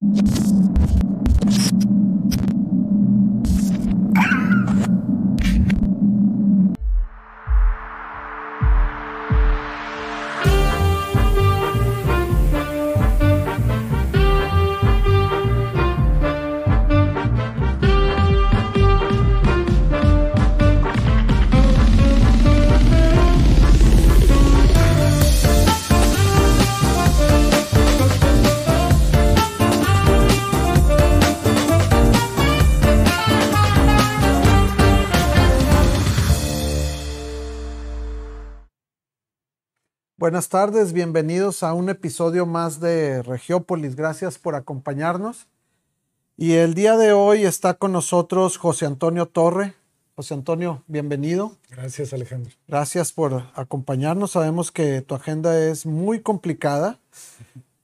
you Buenas tardes, bienvenidos a un episodio más de Regiópolis. Gracias por acompañarnos. Y el día de hoy está con nosotros José Antonio Torre. José Antonio, bienvenido. Gracias, Alejandro. Gracias por acompañarnos. Sabemos que tu agenda es muy complicada,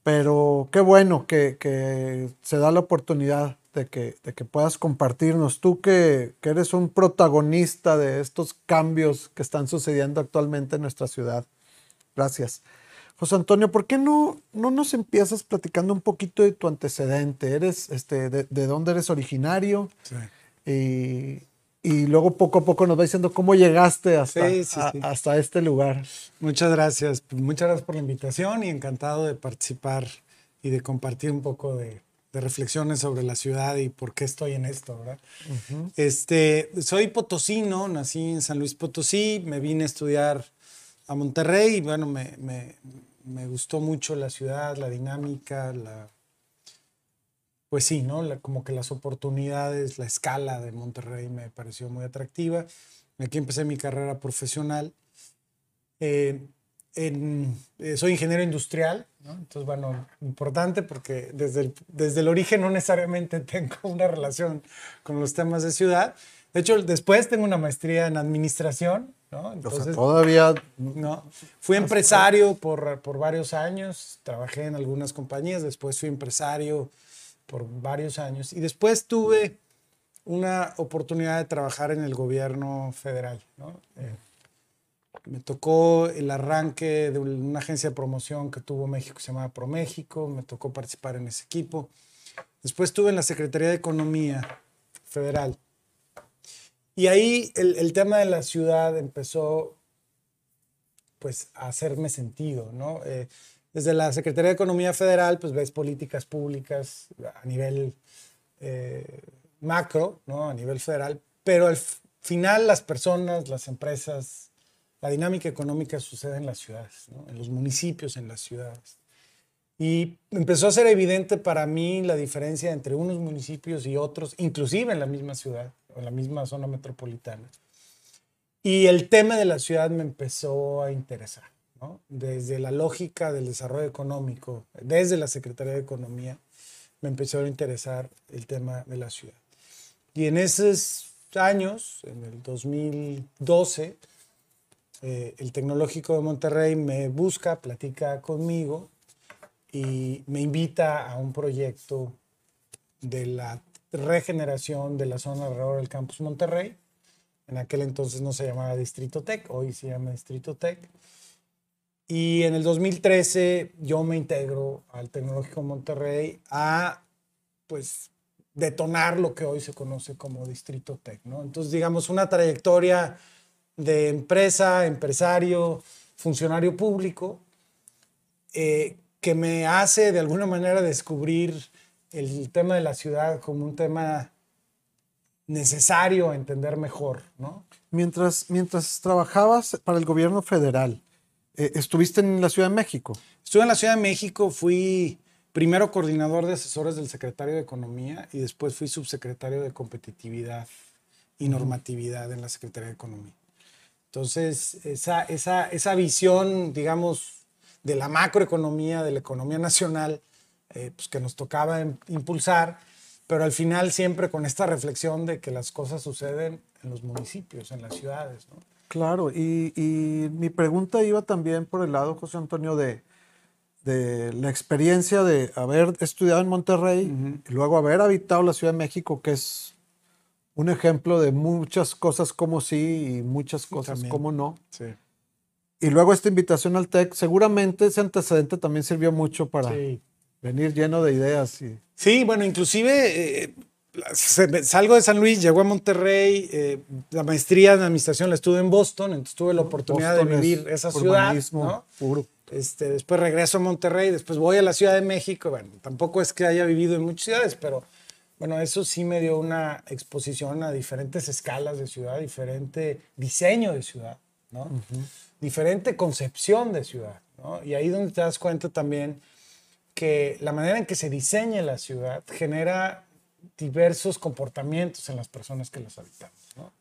pero qué bueno que, se da la oportunidad de que, de que puedas compartirnos. Tú que, que eres un protagonista de estos cambios que están sucediendo actualmente en nuestra ciudad. Gracias. José Antonio, ¿por qué no, no nos empiezas platicando un poquito de tu antecedente? ¿Eres, este, de, dónde eres originario? Sí. Y, luego poco a poco nos va diciendo cómo llegaste hasta, hasta este lugar. Muchas gracias. Muchas gracias por la invitación y encantado de participar y de compartir un poco de, reflexiones sobre la ciudad y por qué estoy en esto, ¿verdad? este, soy potosino, nací en San Luis Potosí, me vine a estudiar a Monterrey y bueno, me, me, me, gustó mucho la ciudad, la dinámica, la... Pues sí, ¿no? como que las oportunidades, la escala de Monterrey me pareció muy atractiva. Aquí empecé mi carrera profesional. Eh, eh, soy ingeniero industrial, ¿no? entonces, bueno, importante porque desde desde el origen no necesariamente tengo una relación con los temas de ciudad. De hecho, después tengo una maestría en administración entonces, todavía... No, fui empresario por, por varios años, trabajé en algunas compañías, después fui empresario por varios años y después tuve una oportunidad de trabajar en el gobierno federal. Eh, me tocó el arranque de una agencia de promoción que tuvo México, se llamaba ProMéxico, me tocó participar en ese equipo. Después estuve en la Secretaría de Economía Federal y ahí el, tema de la ciudad empezó pues a hacerme sentido, ¿no? Eh, desde la Secretaría de Economía Federal, pues ves políticas públicas a nivel eh, macro, ¿no? A nivel federal, pero al final las personas, las empresas, la dinámica económica sucede en las ciudades, en los municipios, en las ciudades. Y empezó a ser evidente para mí la diferencia entre unos municipios y otros, inclusive en la misma ciudad en la misma zona metropolitana. Y el tema de la ciudad me empezó a interesar, ¿no? Desde la lógica del desarrollo económico, desde la Secretaría de Economía, me empezó a interesar el tema de la ciudad. Y en esos años, en el 2012, eh, el Tecnológico de Monterrey me busca, platica conmigo y me invita a un proyecto de la regeneración de la zona alrededor del campus Monterrey. En aquel entonces no se llamaba Distrito Tech, hoy se llama Distrito Tech. Y en el 2013 yo me integro al Tecnológico Monterrey a, pues, detonar lo que hoy se conoce como Distrito Tech, ¿no? Entonces, digamos, una trayectoria de empresa, empresario, funcionario público, eh, que me hace de alguna manera descubrir el tema de la ciudad como un tema necesario a entender mejor, ¿no? Mientras, mientras trabajabas para el gobierno federal, eh, ¿estuviste en la Ciudad de México? Estuve en la Ciudad de México, fui primero coordinador de asesores del secretario de Economía y después fui subsecretario de Competitividad y Normatividad en la Secretaría de Economía. Entonces, esa, esa, esa visión, digamos, de la macroeconomía, de la economía nacional, eh, pues que nos tocaba impulsar, pero al final siempre con esta reflexión de que las cosas suceden en los municipios, en las ciudades. ¿no? Claro, y, y, mi pregunta iba también por el lado, José Antonio, de, de la experiencia de haber estudiado en Monterrey y luego haber habitado la Ciudad de México, que es un ejemplo de muchas cosas como sí y muchas cosas como no. Sí. Y luego esta invitación al TEC, seguramente ese antecedente también sirvió mucho para, venir lleno de ideas. Y... Sí, bueno, inclusive eh, salgo de San Luis, llego a Monterrey, eh, la maestría en administración la estuve en Boston, entonces tuve la oportunidad de vivir esa ciudad. ¿no? Puro. Este, después regreso a Monterrey, después voy a la Ciudad de México. Bueno, tampoco es que haya vivido en muchas ciudades, pero bueno, eso sí me dio una exposición a diferentes escalas de ciudad, diferente diseño de ciudad, ¿no? Diferente concepción de ciudad, ¿no? Y ahí donde te das cuenta también que la manera en que se diseña la ciudad genera diversos comportamientos en las personas que las habitamos, ¿no?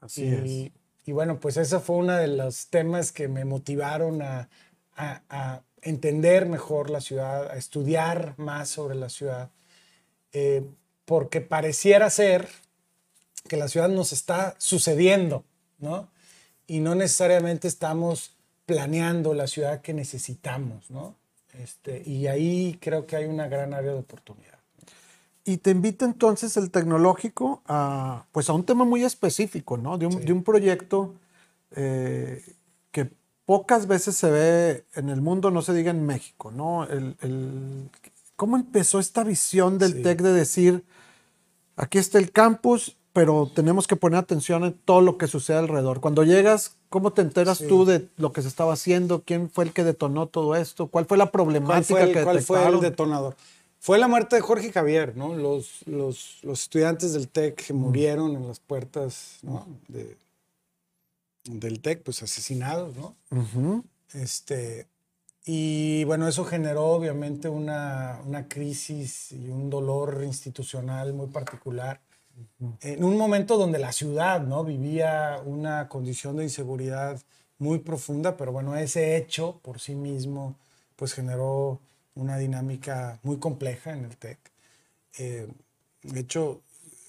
Así es. Y bueno, pues ese fue uno de los temas que me motivaron a, a, entender mejor la ciudad, a estudiar más sobre la ciudad, eh, porque pareciera ser que la ciudad nos está sucediendo, ¿no? Y no necesariamente estamos planeando la ciudad que necesitamos, ¿no? Este, y ahí creo que hay una gran área de oportunidad. Y te invita entonces el tecnológico a, pues a un tema muy específico, ¿no? De un, de un proyecto eh, que pocas veces se ve en el mundo, no se diga en México, ¿no? El, ¿Cómo empezó esta visión del TEC de decir, aquí está el campus, pero tenemos que poner atención en todo lo que sucede alrededor? Cuando llegas, ¿cómo te enteras tú de lo que se estaba haciendo? ¿Quién fue el que detonó todo esto? ¿Cuál fue la problemática ¿Cuál fue que ¿Cuál fue el detonador? Fue la muerte de Jorge Javier, ¿no? Los, los, los estudiantes del TEC que murieron en las puertas ¿no? de, del TEC, pues asesinados, ¿no? este, y bueno, eso generó obviamente una, una, crisis y un dolor institucional muy particular. En un momento donde la ciudad ¿no? vivía una condición de inseguridad muy profunda, pero bueno, ese hecho por sí mismo pues generó una dinámica muy compleja en el TEC. Eh, de hecho,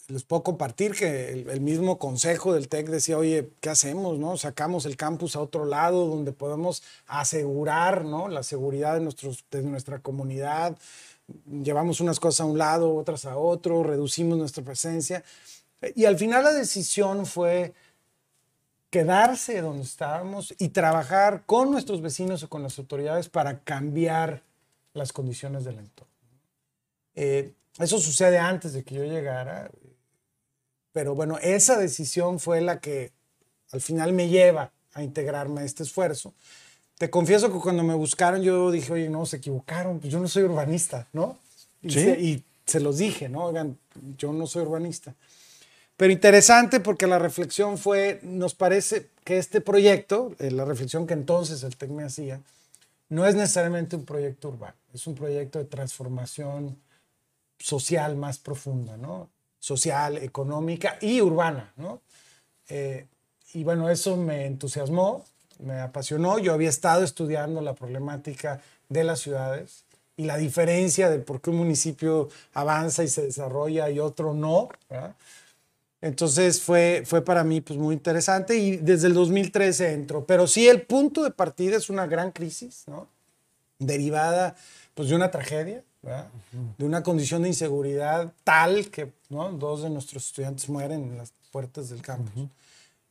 les puedo compartir que el, mismo consejo del TEC decía, oye, ¿qué hacemos? No? Sacamos el campus a otro lado donde podemos asegurar ¿no? la seguridad de, nuestros, de nuestra comunidad. Llevamos unas cosas a un lado, otras a otro, reducimos nuestra presencia. Y al final la decisión fue quedarse donde estábamos y trabajar con nuestros vecinos o con las autoridades para cambiar las condiciones del entorno. Eh, eso sucede antes de que yo llegara. Pero bueno, esa decisión fue la que al final me lleva a integrarme a este esfuerzo. Te confieso que cuando me buscaron yo dije, oye, no, se equivocaron, pues yo no soy urbanista, ¿no? Y, ¿Sí? se, y se los dije, ¿no? Oigan, yo no soy urbanista. Pero interesante porque la reflexión fue, nos parece que este proyecto, eh, la reflexión que entonces el TEC me hacía, no es necesariamente un proyecto urbano, es un proyecto de transformación social más profunda, ¿no? social, económica y urbana, ¿no? Eh, y bueno, eso me entusiasmó, me apasionó. Yo había estado estudiando la problemática de las ciudades y la diferencia de por qué un municipio avanza y se desarrolla y otro no. ¿verdad? Entonces fue, fue para mí pues, muy interesante y desde el 2013 entró. Pero sí, el punto de partida es una gran crisis, ¿no? derivada pues, de una tragedia de una condición de inseguridad tal que ¿no? dos de nuestros estudiantes mueren en las puertas del campus.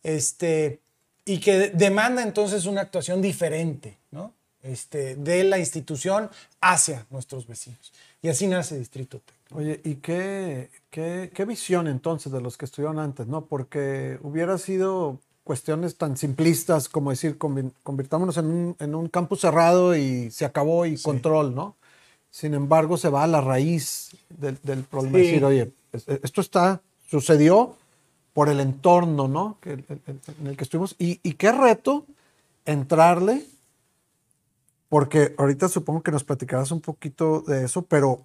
este, y que demanda entonces una actuación diferente ¿no? este, de la institución hacia nuestros vecinos. Y así nace Distrito Tec. Oye, ¿y qué, qué, qué, visión entonces de los que estudiaron antes? ¿no? Porque hubiera sido cuestiones tan simplistas como decir, convirtámonos en un, en un campus cerrado y se acabó y sí. control, ¿no? Sin embargo, se va a la raíz del, del problema. Sí. Decir, oye, esto está, sucedió por el entorno, ¿no? Que, el, el, en el que estuvimos. Y, y, qué reto entrarle, porque ahorita supongo que nos platicarás un poquito de eso, pero,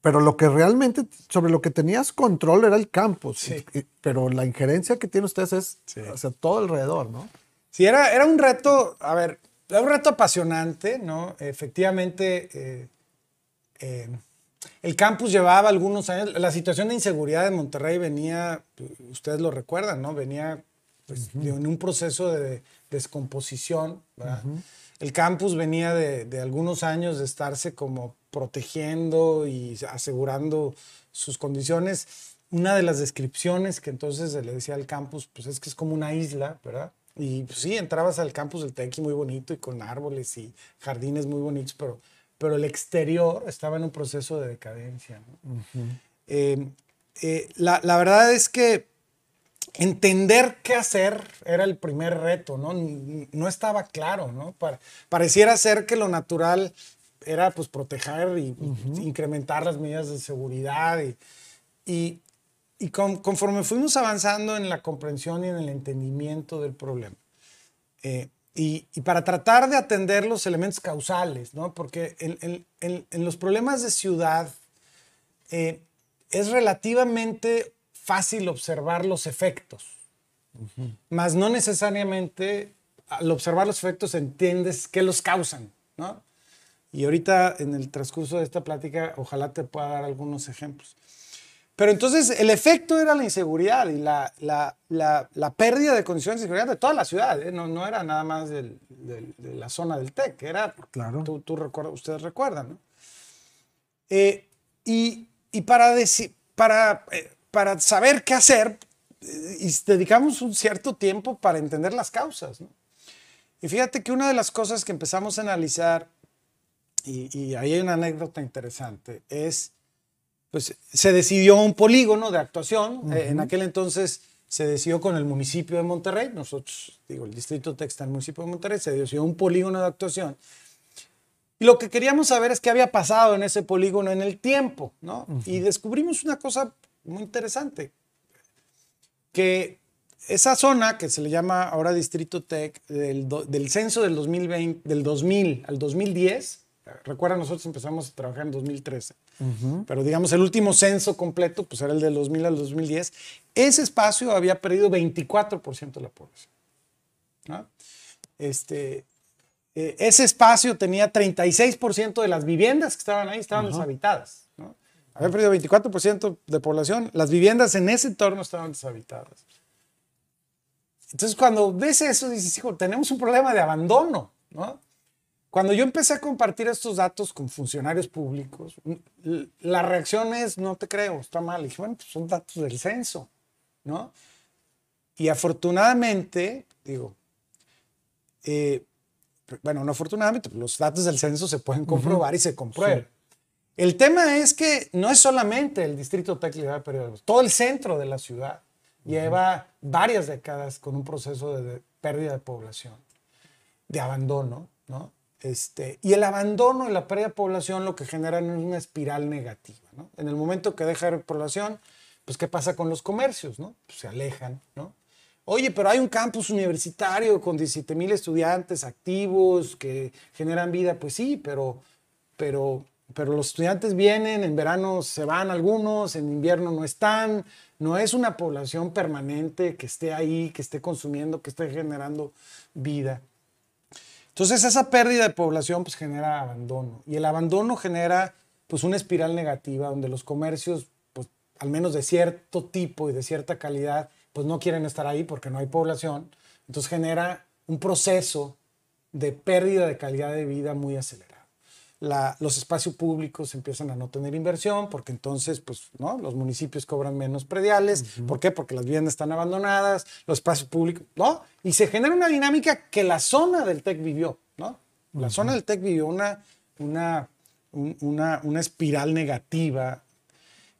pero lo que realmente, sobre lo que tenías control era el campus. Sí. Y, pero la injerencia que tienen ustedes es sí. hacia todo alrededor, ¿no? Sí, era, era un reto, a ver, era un reto apasionante, ¿no? Efectivamente. Eh, eh, el campus llevaba algunos años, la situación de inseguridad en Monterrey venía, ustedes lo recuerdan, ¿no? Venía pues, uh -huh. en un proceso de descomposición. Uh -huh. El campus venía de, de, algunos años de estarse como protegiendo y asegurando sus condiciones. Una de las descripciones que entonces se le decía al campus, pues es que es como una isla, ¿verdad? Y pues, sí, entrabas al campus del Tequi muy bonito y con árboles y jardines muy bonitos, pero pero el exterior estaba en un proceso de decadencia. Eh, eh, la, la, verdad es que entender qué hacer era el primer reto, ¿no? No estaba claro, ¿no? pareciera ser que lo natural era pues proteger y, incrementar las medidas de seguridad y, y, conforme fuimos avanzando en la comprensión y en el entendimiento del problema. Eh, y, para tratar de atender los elementos causales, ¿no? Porque en, en, los problemas de ciudad eh, es relativamente fácil observar los efectos, más no necesariamente al observar los efectos entiendes qué los causan, ¿no? Y ahorita en el transcurso de esta plática ojalá te pueda dar algunos ejemplos. Pero entonces el efecto era la inseguridad y la, la, la, pérdida de condiciones de seguridad de toda la ciudad, ¿eh? no, no, era nada más de la zona del TEC, era, claro. tú, tú ustedes recuerdan, ¿no? Eh, y, y, para, decir, para eh, para saber qué hacer y dedicamos un cierto tiempo para entender las causas. Y fíjate que una de las cosas que empezamos a analizar, y, ahí hay una anécdota interesante, es, pues se decidió un polígono de actuación. Eh, en aquel entonces se decidió con el municipio de Monterrey, nosotros, digo, el distrito texta el municipio de Monterrey, se decidió un polígono de actuación. Y lo que queríamos saber es qué había pasado en ese polígono en el tiempo, ¿no? Y descubrimos una cosa muy interesante. Que esa zona que se le llama ahora Distrito Tech, del, censo del, 2020, del 2000 al 2010, recuerda, nosotros empezamos a trabajar en 2013, pero digamos el último censo completo, pues era el del 2000 al 2010, ese espacio había perdido 24% de la población. Este, eh, ese espacio tenía 36% de las viviendas que estaban ahí, estaban deshabitadas. Había perdido 24% de población. Las viviendas en ese entorno estaban deshabitadas. Entonces, cuando ves eso, dices, hijo, tenemos un problema de abandono, ¿no? Cuando yo empecé a compartir estos datos con funcionarios públicos, la reacción es, no te creo, está mal. Y dije, bueno, pues son datos del censo, ¿no? Y afortunadamente, digo, eh, bueno, no afortunadamente, los datos del censo se pueden comprobar y se comprueban. El tema es que no es solamente el distrito técnico de todo el centro de la ciudad lleva varias décadas con un proceso de, pérdida de población, de abandono, ¿no? Este, y el abandono y la pérdida de población lo que generan es una espiral negativa. En el momento que deja de población, pues ¿qué pasa con los comercios, no? Pues, se alejan, ¿no? Oye, pero hay un campus universitario con 17 mil estudiantes activos que generan vida, pues sí, pero, pero pero los estudiantes vienen, en verano se van algunos, en invierno no están, no es una población permanente que esté ahí, que esté consumiendo, que esté generando vida. Entonces esa pérdida de población pues genera abandono y el abandono genera pues una espiral negativa donde los comercios pues al menos de cierto tipo y de cierta calidad pues no quieren estar ahí porque no hay población. Entonces genera un proceso de pérdida de calidad de vida muy acelerado los espacios públicos empiezan a no tener inversión porque entonces pues, ¿no? los municipios cobran menos prediales. ¿Por qué? Porque las viviendas están abandonadas, los espacios públicos, ¿no? Y se genera una dinámica que la zona del TEC vivió, ¿no? La zona del TEC vivió una, una, una, una espiral negativa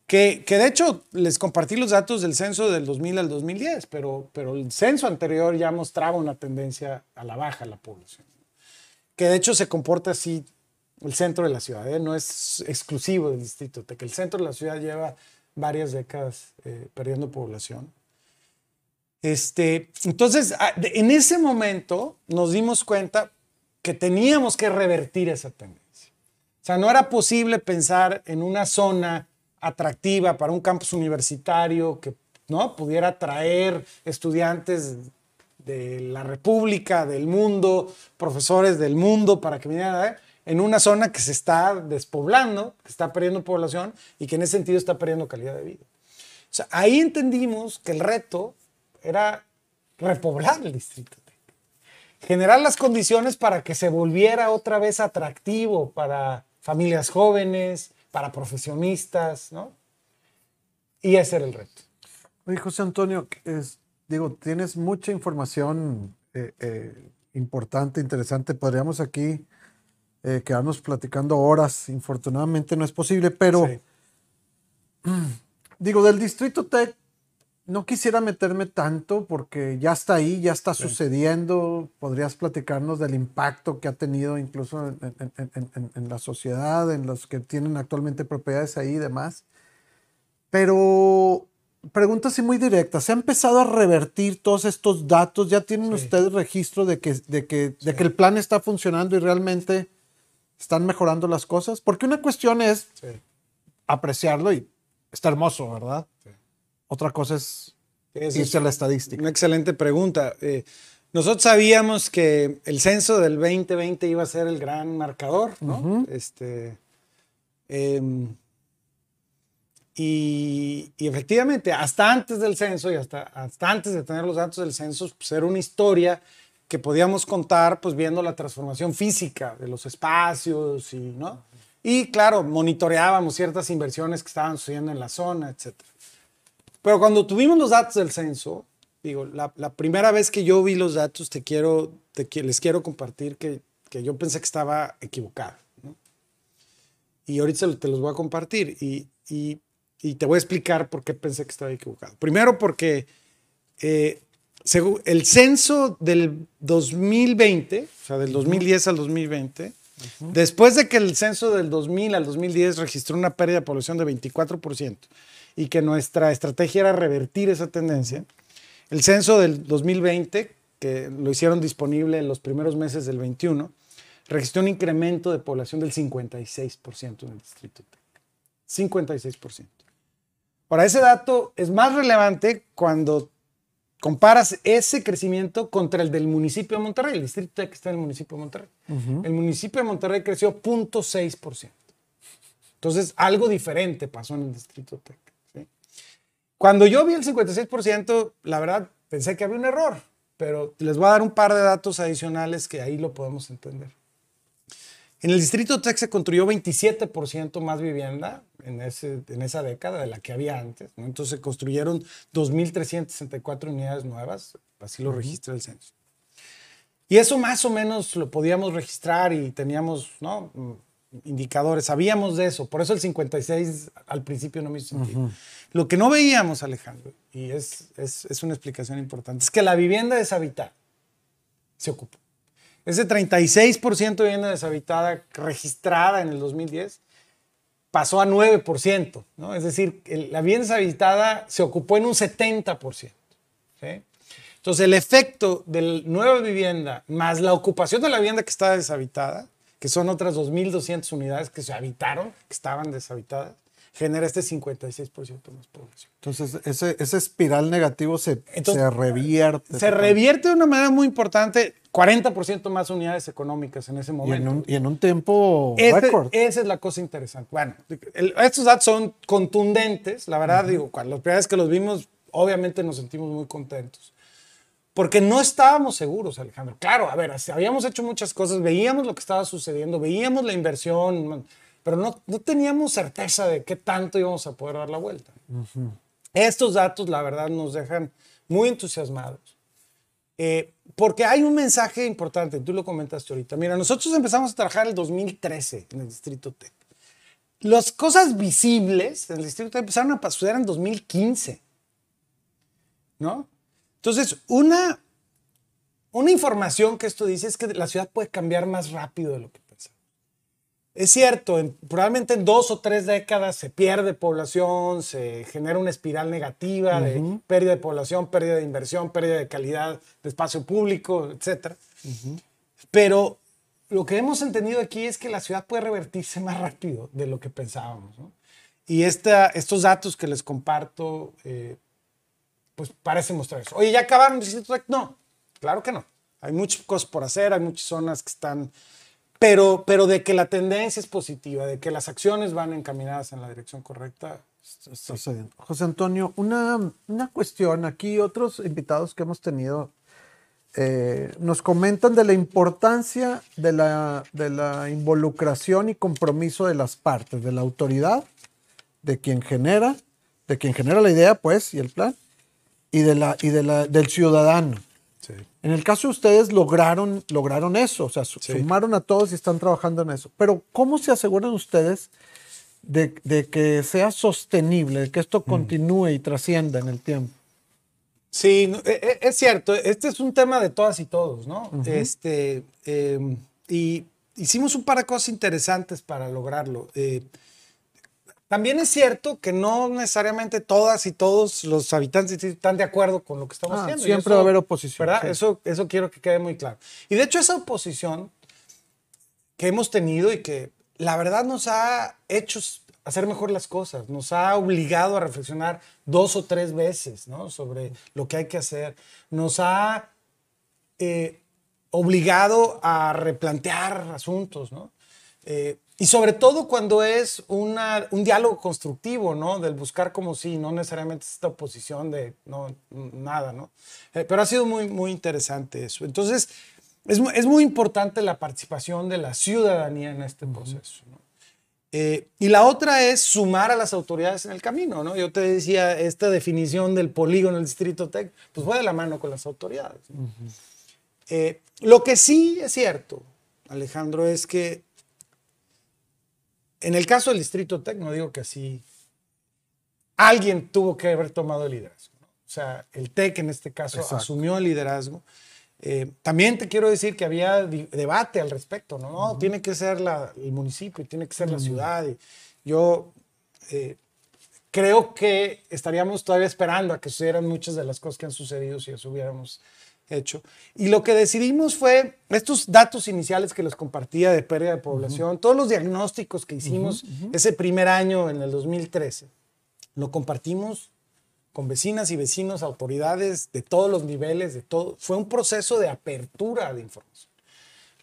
que, que, de hecho les compartí los datos del censo del 2000 al 2010, pero, pero el censo anterior ya mostraba una tendencia a la baja la población. Que de hecho se comporta así el centro de la ciudad, ¿eh? no es exclusivo del distrito, que el centro de la ciudad lleva varias décadas eh, perdiendo población. Este, entonces, ah, en ese momento nos dimos cuenta que teníamos que revertir esa tendencia. O sea, no era posible pensar en una zona atractiva para un campus universitario que ¿no? pudiera atraer estudiantes de la República, del mundo, profesores del mundo para que vinieran a ver en una zona que se está despoblando, que está perdiendo población y que en ese sentido está perdiendo calidad de vida. O sea, ahí entendimos que el reto era repoblar el distrito. Generar las condiciones para que se volviera otra vez atractivo para familias jóvenes, para profesionistas, ¿no? Y ese era el reto. Oye, José Antonio, es, digo, tienes mucha información eh, eh, importante, interesante. Podríamos aquí eh, quedarnos platicando horas. Infortunadamente no es posible, pero Sí. digo, del Distrito Tech no quisiera meterme tanto porque ya está ahí, ya está sucediendo. Podrías platicarnos del impacto que ha tenido incluso en, en- en- en- la sociedad, en los que tienen actualmente propiedades ahí y demás. Pero pregunta así muy directa, ¿se ha empezado a revertir todos estos datos? ¿Ya tienen Sí. ustedes registro de que, de, que, de que el plan está funcionando y realmente están mejorando las cosas? Porque una cuestión es Sí. apreciarlo y está hermoso, ¿verdad? Sí. Otra cosa es Esa es irse a la estadística. una excelente pregunta. Eh, nosotros sabíamos que el censo del 2020 iba a ser el gran marcador, ¿no? Este, em, y, y efectivamente, hasta antes del censo y hasta, hasta antes de tener los datos del censo, pues era una historia que podíamos contar pues viendo la transformación física de los espacios y, ¿no? Y claro, monitoreábamos ciertas inversiones que estaban sucediendo en la zona, etcétera. Pero cuando tuvimos los datos del censo, digo, la, la primera vez que yo vi los datos, te quiero, te les quiero compartir que, que yo pensé que estaba equivocado. ¿no? Y ahorita te los voy a compartir y, y- y te voy a explicar por qué pensé que estaba equivocado. Primero porque eh, el censo del 2020, o sea, del 2010 al 2020, después de que el censo del 2000 al 2010 registró una pérdida de población de 24% y que nuestra estrategia era revertir esa tendencia, el censo del 2020, que lo hicieron disponible en los primeros meses del 21, registró un incremento de población del 56% en el distrito. Tec. 56%. Ahora, ese dato es más relevante cuando comparas ese crecimiento contra el del municipio de Monterrey. El distrito Tec está en el municipio de Monterrey. El municipio de Monterrey creció 0.6%. Entonces, algo diferente pasó en el distrito Tec. ¿sí? Cuando yo vi el 56%, la verdad pensé que había un error, pero les voy a dar un par de datos adicionales que ahí lo podemos entender. En el distrito Tech se construyó 27% más vivienda en, ese, en esa década de la que había antes. ¿no? Entonces se construyeron 2.364 unidades nuevas, así lo registra el censo. Y eso más o menos lo podíamos registrar y teníamos ¿no? Mm, indicadores, sabíamos de eso. Por eso el 56 al principio no me hizo sentido. Lo que no veíamos, Alejandro, y es, es, es una explicación importante, es que la vivienda deshabitada se ocupó. Ese 36% de vivienda deshabitada registrada en el 2010 pasó a 9%, ¿no? Es decir, el- la vivienda deshabitada se ocupó en un 70%. ¿sí? Entonces, el efecto de la nueva vivienda más la ocupación de la vivienda que está deshabitada, que son otras 2.200 unidades que se habitaron, que estaban deshabitadas, genera este 56% más población. Entonces, ese, ese espiral negativo se, Entonces, se revierte. Se revierte de una manera muy importante, 40% más unidades económicas en ese Y en momento. un, y en un tiempo Este- récord. esa es la cosa interesante. Bueno, el- estos datos son contundentes, la verdad, digo, cuando las primeras que los vimos, obviamente nos sentimos muy contentos. Porque no estábamos seguros, Alejandro. Claro, a ver, habíamos hecho muchas cosas, veíamos lo que estaba sucediendo, veíamos la inversión, pero no, no teníamos certeza de qué tanto íbamos a poder dar la vuelta. Estos datos, la verdad, nos dejan muy entusiasmados. Eh, porque hay un mensaje importante, tú lo comentaste ahorita. Mira, nosotros empezamos a trabajar el 2013 en el Distrito Tech. Las cosas visibles en el Distrito Tech empezaron a suceder en 2015. ¿No? Entonces, una, una información que esto dice es que la ciudad puede cambiar más rápido de lo que. Es cierto, en- probablemente en dos o tres décadas se pierde población, se genera una espiral negativa de pérdida de población, pérdida de inversión, pérdida de calidad de espacio público, etc. Pero lo que hemos entendido aquí es que la ciudad puede revertirse más rápido de lo que pensábamos. ¿no? Y esta, estos datos que les comparto, eh, pues parecen mostrar eso. Oye, ¿ya acabaron? No, claro que no. Hay muchas cosas por hacer, hay muchas zonas que están... Pero, pero de que la tendencia es positiva, de que las acciones van encaminadas en la dirección correcta. Está sucediendo. José Antonio, una, una cuestión. Aquí otros invitados que hemos tenido eh, nos comentan de la importancia de la, de la involucración y compromiso de las partes, de la autoridad, de quien genera, de quien genera la idea, pues, y el plan, y, de la, y de la, del ciudadano. En el caso de ustedes lograron, lograron eso, o sea, sumaron a todos y están trabajando en eso. Pero ¿cómo se aseguran ustedes de, que sea sostenible, de que esto mm. continúe y trascienda en el tiempo? Sí, e, e, es cierto. Este es un tema de todas y todos, ¿no? Este, em, y hicimos un par de cosas interesantes para lograrlo. Eh, también es cierto que no necesariamente todas y todos los habitantes están de acuerdo con lo que estamos ah, haciendo. Siempre va a haber oposición. ¿verdad? Eso, eso quiero que quede muy claro. Y de hecho esa oposición que hemos tenido y que la verdad nos ha hecho hacer mejor las cosas, nos ha obligado a reflexionar dos o tres veces ¿no? sobre lo que hay que hacer, nos ha eh, obligado a replantear asuntos, ¿no? Eh, y sobre todo cuando es una, un diálogo constructivo, ¿no? Del buscar como si, no necesariamente esta oposición de no, nada, ¿no? Eh, pero ha sido muy, muy interesante eso. Entonces, es, es, muy importante la participación de la ciudadanía en este proceso, ¿no? Eh, y la otra es sumar a las autoridades en el camino, ¿no? Yo te decía, esta definición del polígono del distrito TEC, pues va de la mano con las autoridades. Eh, lo que sí es cierto, Alejandro, es que en el caso del Distrito Tec, no digo que así, alguien tuvo que haber tomado el liderazgo. O sea, el TEC en este caso asumió el liderazgo. Eh, también te quiero decir que había debate al respecto, ¿no? Tiene que ser el municipio, tiene que ser la ciudad. Y yo eh, creo que estaríamos todavía esperando a que sucedieran muchas de las cosas que han sucedido si eso hubiéramos hecho. Y lo que decidimos fue estos datos iniciales que les compartía de pérdida de población, todos los diagnósticos que hicimos ese primer año en el 2013, lo compartimos con vecinas y vecinos, autoridades de todos los niveles, de todo. Fue un proceso de apertura de información.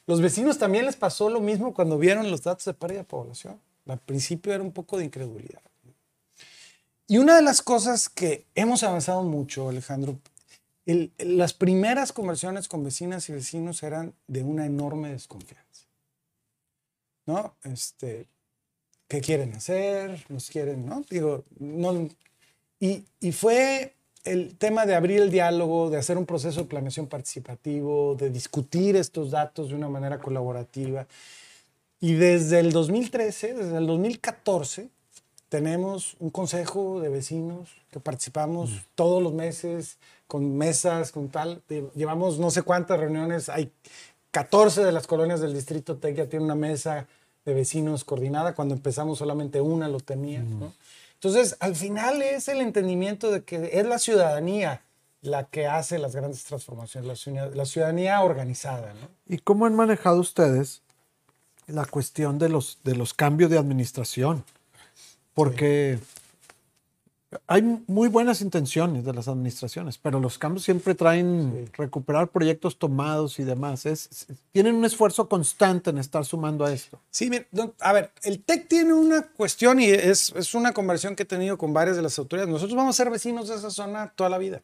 Los vecinos también les pasó lo mismo cuando vieron los datos de pérdida de población. Al principio era un poco de incredulidad. Y una de las cosas que hemos avanzado mucho, Alejandro, las primeras conversiones con vecinas y vecinos eran de una enorme desconfianza. ¿No? Este, ¿Qué quieren hacer? ¿Nos quieren? ¿No? Digo, no. Y, y fue el tema de abrir el diálogo, de hacer un proceso de planeación participativo, de discutir estos datos de una manera colaborativa. Y desde el 2013, desde el 2014, tenemos un consejo de vecinos que participamos todos los meses con mesas, con tal. Llevamos no sé cuántas reuniones. Hay 14 de las colonias del distrito TEC ya tienen una mesa de vecinos coordinada. Cuando empezamos solamente una lo tenía. Entonces, al final es el entendimiento de que es la ciudadanía la que hace las grandes transformaciones, la ciudadanía, la ciudadanía organizada. ¿Y cómo han manejado ustedes la cuestión de los, de los cambios de administración? Porque hay muy buenas intenciones de las administraciones, pero los cambios siempre traen recuperar proyectos tomados y demás. Es, tienen un esfuerzo constante en estar sumando a esto. Sí, a ver, el TEC tiene una cuestión y es, es, una conversión que he tenido con varias de las autoridades. Nosotros vamos a ser vecinos de esa zona toda la vida,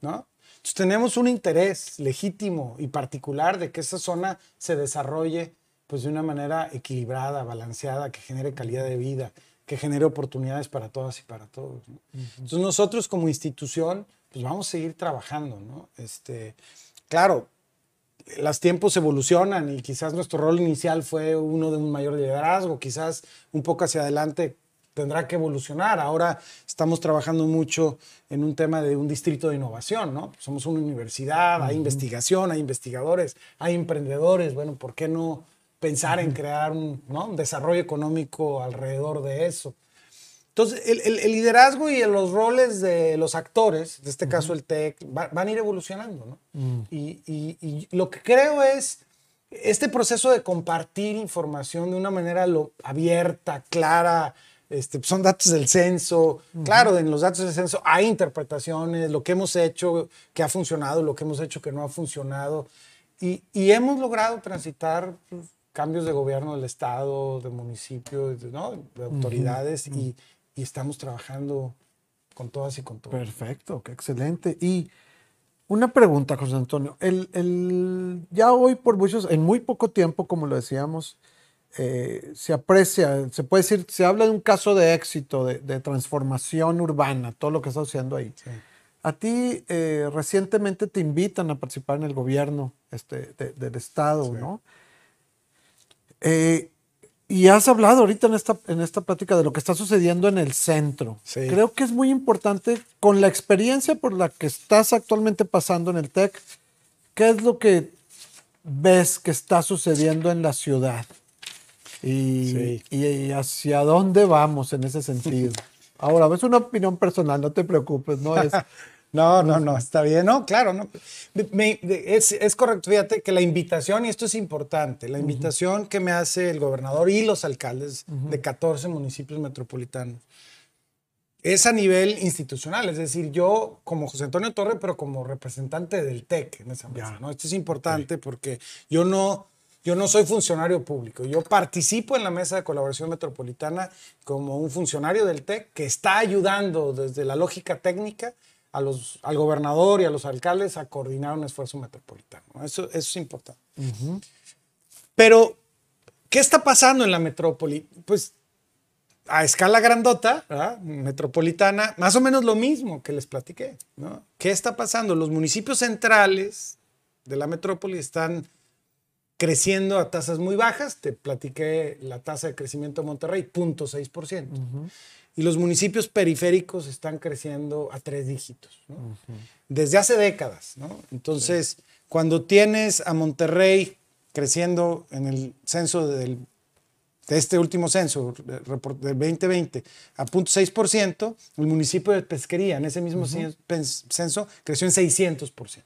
¿no? Entonces tenemos un interés legítimo y particular de que esa zona se desarrolle pues de una manera equilibrada, balanceada, que genere calidad de vida, que genere oportunidades para todas y para todos. Entonces nosotros como institución, pues vamos a seguir trabajando, ¿no? Este, claro, los tiempos evolucionan y quizás nuestro rol inicial fue uno de un mayor liderazgo, quizás un poco hacia adelante tendrá que evolucionar. Ahora estamos trabajando mucho en un tema de un distrito de innovación, ¿no? Somos una universidad, hay investigación, hay investigadores, hay emprendedores, bueno, ¿por qué no pensar en crear un, desarrollo económico alrededor de eso. Entonces, el, liderazgo y los roles de los actores, en este caso el TEC, van a ir evolucionando. ¿no? Mm. y, lo que creo es este proceso de compartir información de una manera abierta, clara, este, son datos del censo. Claro, en los datos del censo hay interpretaciones, lo que hemos hecho que ha funcionado, lo que hemos hecho que no ha funcionado. Y, hemos logrado transitar pues, cambios de gobierno del Estado, de municipios, ¿no? de autoridades y, y, estamos trabajando con todas y con todos. Perfecto, qué excelente. Y una pregunta, José Antonio. El, el, ya hoy por muchos, en muy poco tiempo, como lo decíamos, eh, se aprecia, se puede decir, se habla de un caso de éxito, de, de transformación urbana, todo lo que está haciendo ahí. a ti eh, recientemente te invitan a participar en el gobierno este, del Estado, ¿no? Eh, y has hablado ahorita en esta, en esta plática de lo que está sucediendo en el centro. Creo que es muy importante, con la experiencia por la que estás actualmente pasando en el TEC, ¿qué es lo que ves que está sucediendo en la ciudad? Y, y, hacia dónde vamos en ese sentido. Ahora, es una opinión personal, no te preocupes, no es... No, no, no, está bien. No, claro, no. es, es, correcto. Fíjate que la invitación, y esto es importante, la invitación que me hace el gobernador y los alcaldes de 14 municipios metropolitanos es a nivel institucional. Es decir, yo como José Antonio Torre, pero como representante del TEC en esa mesa. ¿no? Esto es importante porque yo no, yo no soy funcionario público. Yo participo en la mesa de colaboración metropolitana como un funcionario del TEC que está ayudando desde la lógica técnica a los, al gobernador y a los alcaldes a coordinar un esfuerzo metropolitano. Eso, eso es importante. Pero, ¿qué está pasando en la metrópoli? Pues a escala grandota, metropolitana, más o menos lo mismo que les platiqué. ¿no? ¿Qué está pasando? Los municipios centrales de la metrópoli están creciendo a tasas muy bajas. Te platiqué la tasa de crecimiento de Monterrey, 0.6% y los municipios periféricos están creciendo a tres dígitos, desde hace décadas. Entonces, cuando tienes a Monterrey creciendo en el censo del, de este último censo, del 2020, a 0.6%, el municipio de Pesquería en ese mismo censo creció en 600%.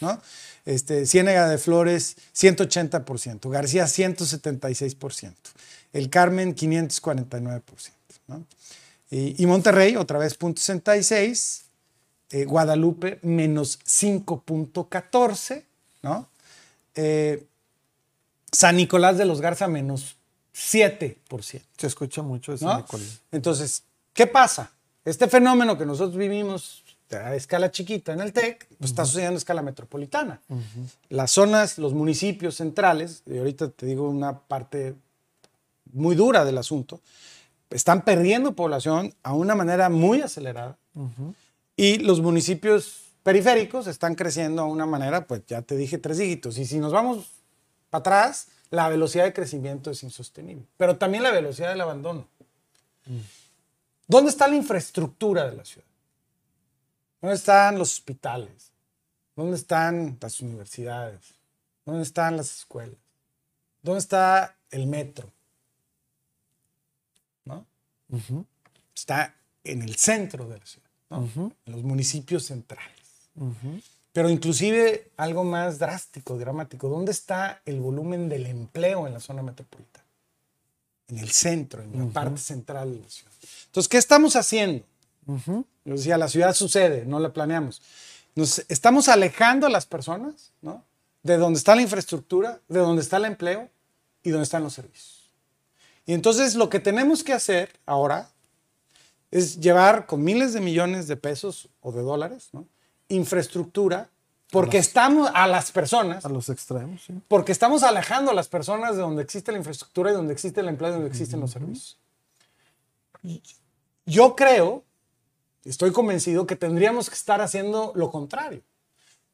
¿no? Este, Ciénega de Flores, 180%, García, 176%, el Carmen, 549%. ¿no? Y, Monterrey, otra vez 0.66, eh, Guadalupe, menos 5.14, ¿no? Eh, San Nicolás de los Garza, menos 7%. Se escucha mucho de San Nicolás. Entonces, ¿qué pasa? Este fenómeno que nosotros vivimos a escala chiquita en el TEC, pues está sucediendo a escala metropolitana. Las zonas, los municipios centrales, y ahorita te digo una parte muy dura del asunto, están perdiendo población a una manera muy acelerada y los municipios periféricos están creciendo a una manera, pues ya te dije, tres dígitos. Y si nos vamos para atrás, la velocidad de crecimiento es insostenible, pero también la velocidad del abandono. ¿Dónde está la infraestructura de la ciudad? ¿Dónde están los hospitales? ¿Dónde están las universidades? ¿Dónde están las escuelas? ¿Dónde está el metro? Está en el centro de la ciudad, en los municipios centrales. Pero inclusive algo más drástico, dramático, ¿dónde está el volumen del empleo en la zona metropolitana? En el centro, en la parte central de la ciudad. Entonces, ¿qué estamos haciendo? Yo decía, la ciudad sucede, no la planeamos. Nos estamos alejando a las personas, ¿no? De donde está la infraestructura, de donde está el empleo y donde están los servicios. Y entonces lo que tenemos que hacer ahora es llevar con miles de millones de pesos o de dólares, infraestructura, porque estamos a las personas. A los extremos, sí. Porque estamos alejando a las personas de donde existe la infraestructura y donde existe el empleo y donde existen los servicios. Yo creo, estoy convencido, que tendríamos que estar haciendo lo contrario.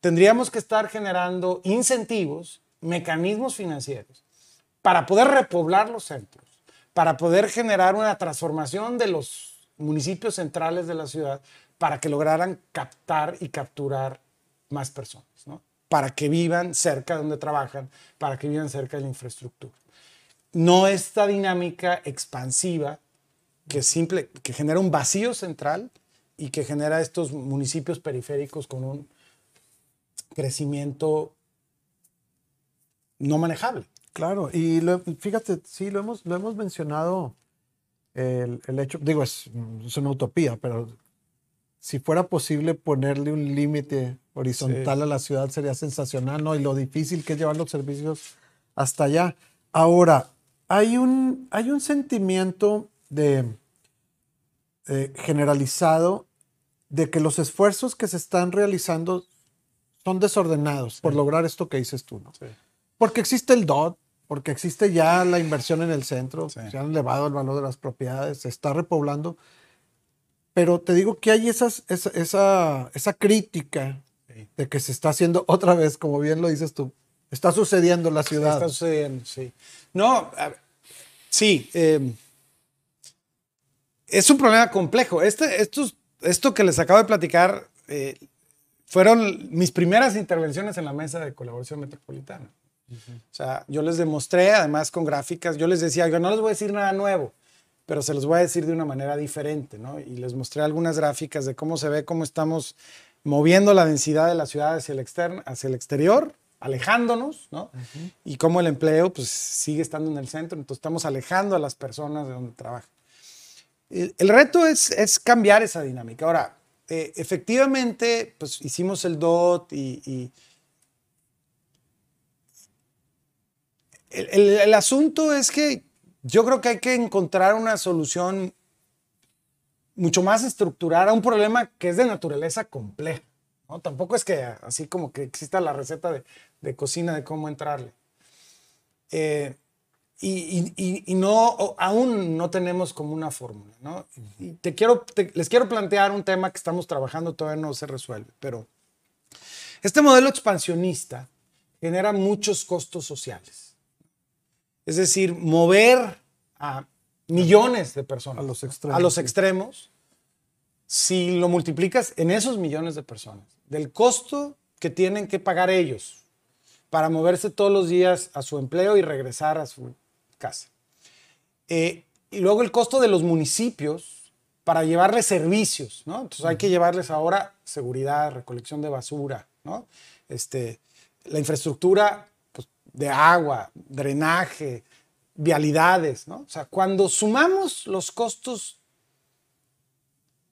Tendríamos que estar generando incentivos, mecanismos financieros, para poder repoblar los centros para poder generar una transformación de los municipios centrales de la ciudad para que lograran captar y capturar más personas, para que vivan cerca de donde trabajan, para que vivan cerca de la infraestructura. No esta dinámica expansiva que, simple, que genera un vacío central y que genera estos municipios periféricos con un crecimiento no manejable. Claro, y fíjate, sí, lo hemos, lo hemos mencionado, el, hecho, digo, es, una utopía, pero si fuera posible ponerle un límite horizontal a la ciudad sería sensacional, ¿no? Y lo difícil que es llevar los servicios hasta allá. Ahora, hay un, hay un sentimiento de, generalizado de que los esfuerzos que se están realizando son desordenados por lograr esto que dices tú, ¿no? Porque existe el DOT, porque existe ya la inversión en el centro, se han elevado el valor de las propiedades, se está repoblando. pero te digo que hay esas, esa, esa, esa crítica de que se está haciendo otra vez, como bien lo dices tú, está sucediendo en la ciudad. Está sucediendo, sí. No, ver, sí, eh, es un problema complejo. Este, estos, esto que les acabo de platicar eh, fueron mis primeras intervenciones en la mesa de colaboración metropolitana. O sea, yo les demostré, además con gráficas, yo les decía, yo no les voy a decir nada nuevo, pero se los voy a decir de una manera diferente, ¿no? Y les mostré algunas gráficas de cómo se ve, cómo estamos moviendo la densidad de la ciudad hacia el, externo, hacia el exterior, alejándonos, ¿no? Y cómo el empleo, pues, sigue estando en el centro, entonces estamos alejando a las personas de donde trabajan. El, el reto es, es cambiar esa dinámica. Ahora, eh, efectivamente, pues hicimos el DOT y, y el, el, el, asunto es que yo creo que hay que encontrar una solución mucho más estructurada a un problema que es de naturaleza compleja. ¿no? Tampoco es que así como que exista la receta de, de cocina de cómo entrarle. Eh, y, y, y, no, aún no tenemos como una fórmula, ¿no? Y te quiero, te, les quiero plantear un tema que estamos trabajando, todavía no se resuelve, pero este modelo expansionista genera muchos costos sociales. Es decir, mover a millones de personas a los extremos, a los extremos si lo multiplicas en esos millones de personas, del costo que tienen que pagar ellos para moverse todos los días a su empleo y regresar a su casa. Eh, y luego el costo de los municipios para llevarles servicios, ¿no? Entonces hay que llevarles ahora seguridad, recolección de basura, ¿no? Este, la infraestructura de agua, drenaje, vialidades, ¿no? O sea, cuando sumamos los costos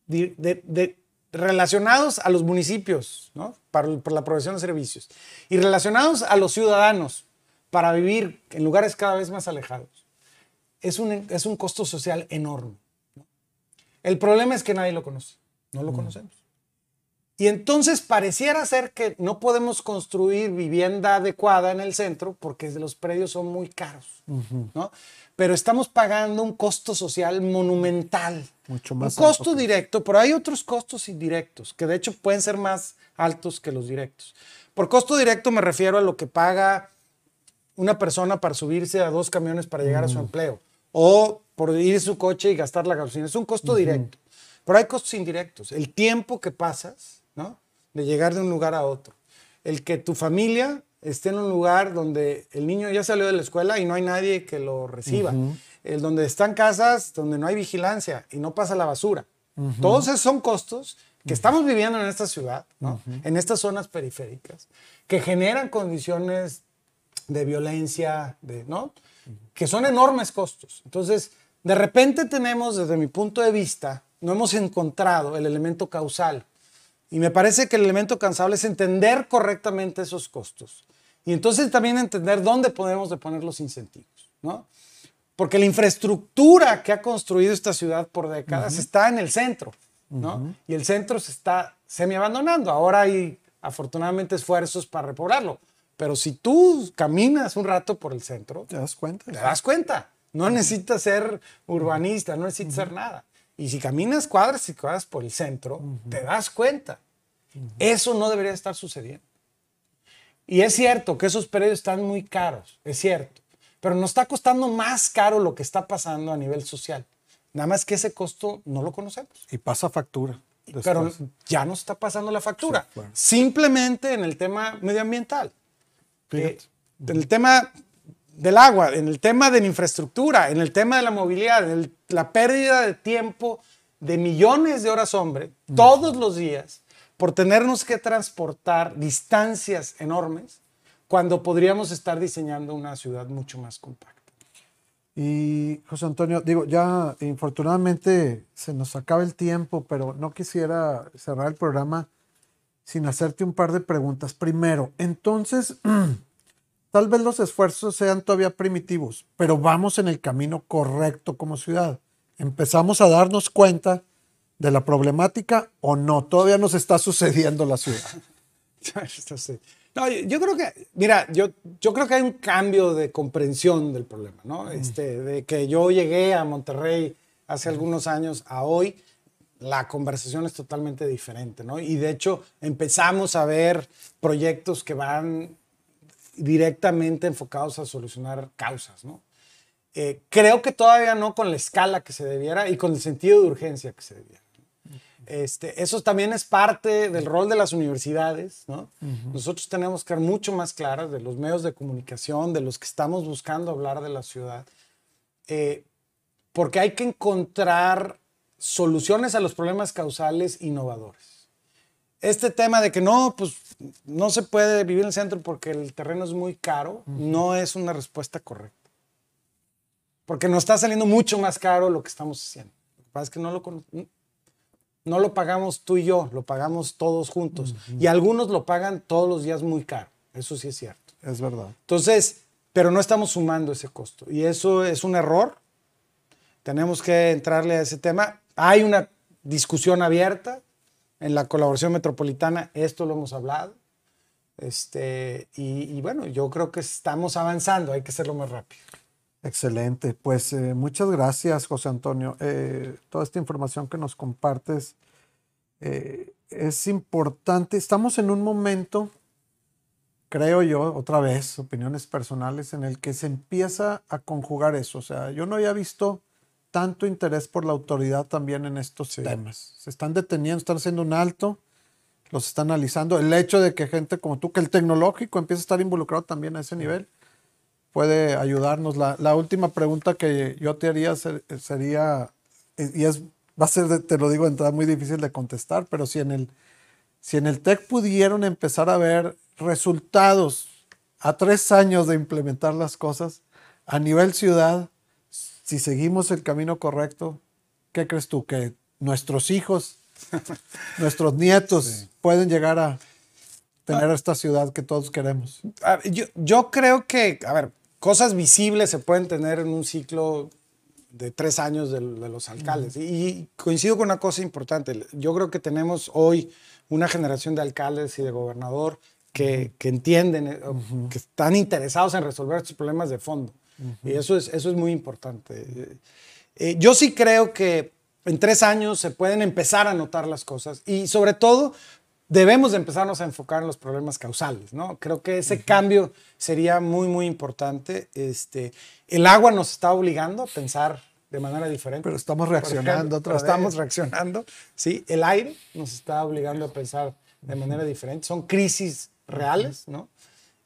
de, de, de relacionados a los municipios, ¿no? Para, por la provisión de servicios, y relacionados a los ciudadanos para vivir en lugares cada vez más alejados, es un, es un costo social enorme. ¿no? El problema es que nadie lo conoce, no lo mm. conocemos. Y entonces pareciera ser que no podemos construir vivienda adecuada en el centro porque los predios son muy caros, uh -huh. ¿no? Pero estamos pagando un costo social monumental. Mucho más. Un costo alto. directo, pero hay otros costos indirectos que de hecho pueden ser más altos que los directos. Por costo directo me refiero a lo que paga una persona para subirse a dos camiones para llegar uh -huh. a su empleo o por ir su coche y gastar la gasolina. Es un costo uh -huh. directo. Pero hay costos indirectos. El tiempo que pasas ¿no? De llegar de un lugar a otro. El que tu familia esté en un lugar donde el niño ya salió de la escuela y no hay nadie que lo reciba. Uh -huh. El donde están casas donde no hay vigilancia y no pasa la basura. Uh -huh. Todos esos son costos que estamos viviendo en esta ciudad, en estas zonas periféricas, que generan condiciones de violencia, de, ¿no? que son enormes costos. Entonces, de repente tenemos, desde mi punto de vista, no hemos encontrado el elemento causal y me parece que el elemento cansable es entender correctamente esos costos. Y entonces también entender dónde podemos de poner los incentivos, ¿no? Porque la infraestructura que ha construido esta ciudad por décadas uh -huh. está en el centro, ¿no? Uh -huh. Y el centro se está semi abandonando. Ahora hay afortunadamente esfuerzos para repoblarlo. Pero si tú caminas un rato por el centro, te das cuenta. Te das cuenta. No necesitas ser urbanista, no necesitas uh -huh. ser nada. Y si caminas cuadras y cuadras por el centro, uh -huh. te das cuenta. Uh -huh. Eso no debería estar sucediendo. Y es cierto que esos predios están muy caros, es cierto. Pero nos está costando más caro lo que está pasando a nivel social. Nada más que ese costo no lo conocemos. Y pasa factura. Después. Pero ya nos está pasando la factura. Sí, claro. Simplemente en el tema medioambiental. Eh, en el tema del agua, en el tema de la infraestructura, en el tema de la movilidad, en el, la pérdida de tiempo de millones de horas hombre todos los días por tenernos que transportar distancias enormes cuando podríamos estar diseñando una ciudad mucho más compacta. Y José Antonio, digo, ya infortunadamente se nos acaba el tiempo, pero no quisiera cerrar el programa sin hacerte un par de preguntas. Primero, entonces, tal vez los esfuerzos sean todavía primitivos, pero vamos en el camino correcto como ciudad. Empezamos a darnos cuenta de la problemática o no? Todavía nos está sucediendo la ciudad. no, yo creo que, mira, yo, yo creo que hay un cambio de comprensión del problema, ¿no? Este, de que yo llegué a Monterrey hace algunos años a hoy, la conversación es totalmente diferente, ¿no? Y de hecho empezamos a ver proyectos que van directamente enfocados a solucionar causas, ¿no? Eh, creo que todavía no con la escala que se debiera y con el sentido de urgencia que se debiera. Este, eso también es parte del rol de las universidades, ¿no? Nosotros tenemos que ser mucho más claras de los medios de comunicación, de los que estamos buscando hablar de la ciudad, eh, porque hay que encontrar soluciones a los problemas causales innovadores. Este tema de que no, pues no se puede vivir en el centro porque el terreno es muy caro, no es una respuesta correcta. Porque nos está saliendo mucho más caro lo que estamos haciendo. Lo que pasa es que no lo, no lo pagamos tú y yo, lo pagamos todos juntos. Y algunos lo pagan todos los días muy caro. Eso sí es cierto. Es verdad. Entonces, pero no estamos sumando ese costo. Y eso es un error. Tenemos que entrarle a ese tema. Hay una discusión abierta en la colaboración metropolitana, esto lo hemos hablado. Este, y, bueno, yo creo que estamos avanzando, hay que hacerlo más rápido. Excelente, pues eh, muchas gracias José Antonio. Eh, toda esta información que nos compartes eh, es importante. Estamos en un momento, creo yo, otra vez, opiniones personales, en el que se empieza a conjugar eso. O sea, yo no había visto tanto interés por la autoridad también en estos temas. Se están deteniendo, están haciendo un alto, los están analizando. El hecho de que gente como tú, que el tecnológico empiece a estar involucrado también a ese nivel, puede ayudarnos. La, última pregunta que yo te haría sería, y es, va a ser, te lo digo entrada, muy difícil de contestar, pero si en el, si en el TEC pudieron empezar a ver resultados a tres años de implementar las cosas a nivel ciudad, si seguimos el camino correcto, ¿qué crees tú? Que nuestros hijos, nuestros nietos pueden llegar a tener esta ciudad que todos queremos. Yo, yo creo que, a ver, cosas visibles se pueden tener en un ciclo de tres años de, los alcaldes. Y, coincido con una cosa importante. Yo creo que tenemos hoy una generación de alcaldes y de gobernador que, que entienden, eh, que están interesados en resolver estos problemas de fondo. Y eso es, eso es muy importante. Eh, yo sí creo que en tres años se pueden empezar a notar las cosas y sobre todo debemos de empezarnos a enfocar en los problemas causales, ¿no? Creo que ese cambio sería muy, muy importante. Este, el agua nos está obligando a pensar de manera diferente. Pero estamos reaccionando otra vez. Estamos reaccionando, ¿sí? El aire nos está obligando a pensar de manera diferente. Son crisis reales, ¿no?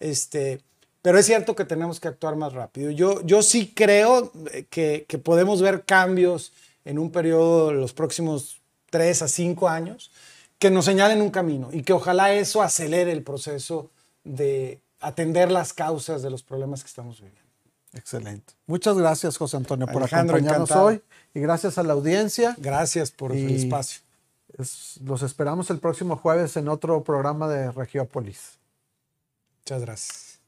Este, pero es cierto que tenemos que actuar más rápido. Yo, yo sí creo que, que podemos ver cambios en un periodo de los próximos tres a cinco años que nos señalen un camino y que ojalá eso acelere el proceso de atender las causas de los problemas que estamos viviendo. Excelente. Muchas gracias, José Antonio, por acompañarnos hoy y gracias a la audiencia. Gracias por el espacio. los esperamos el próximo jueves en otro programa de Regiópolis. Muchas gracias.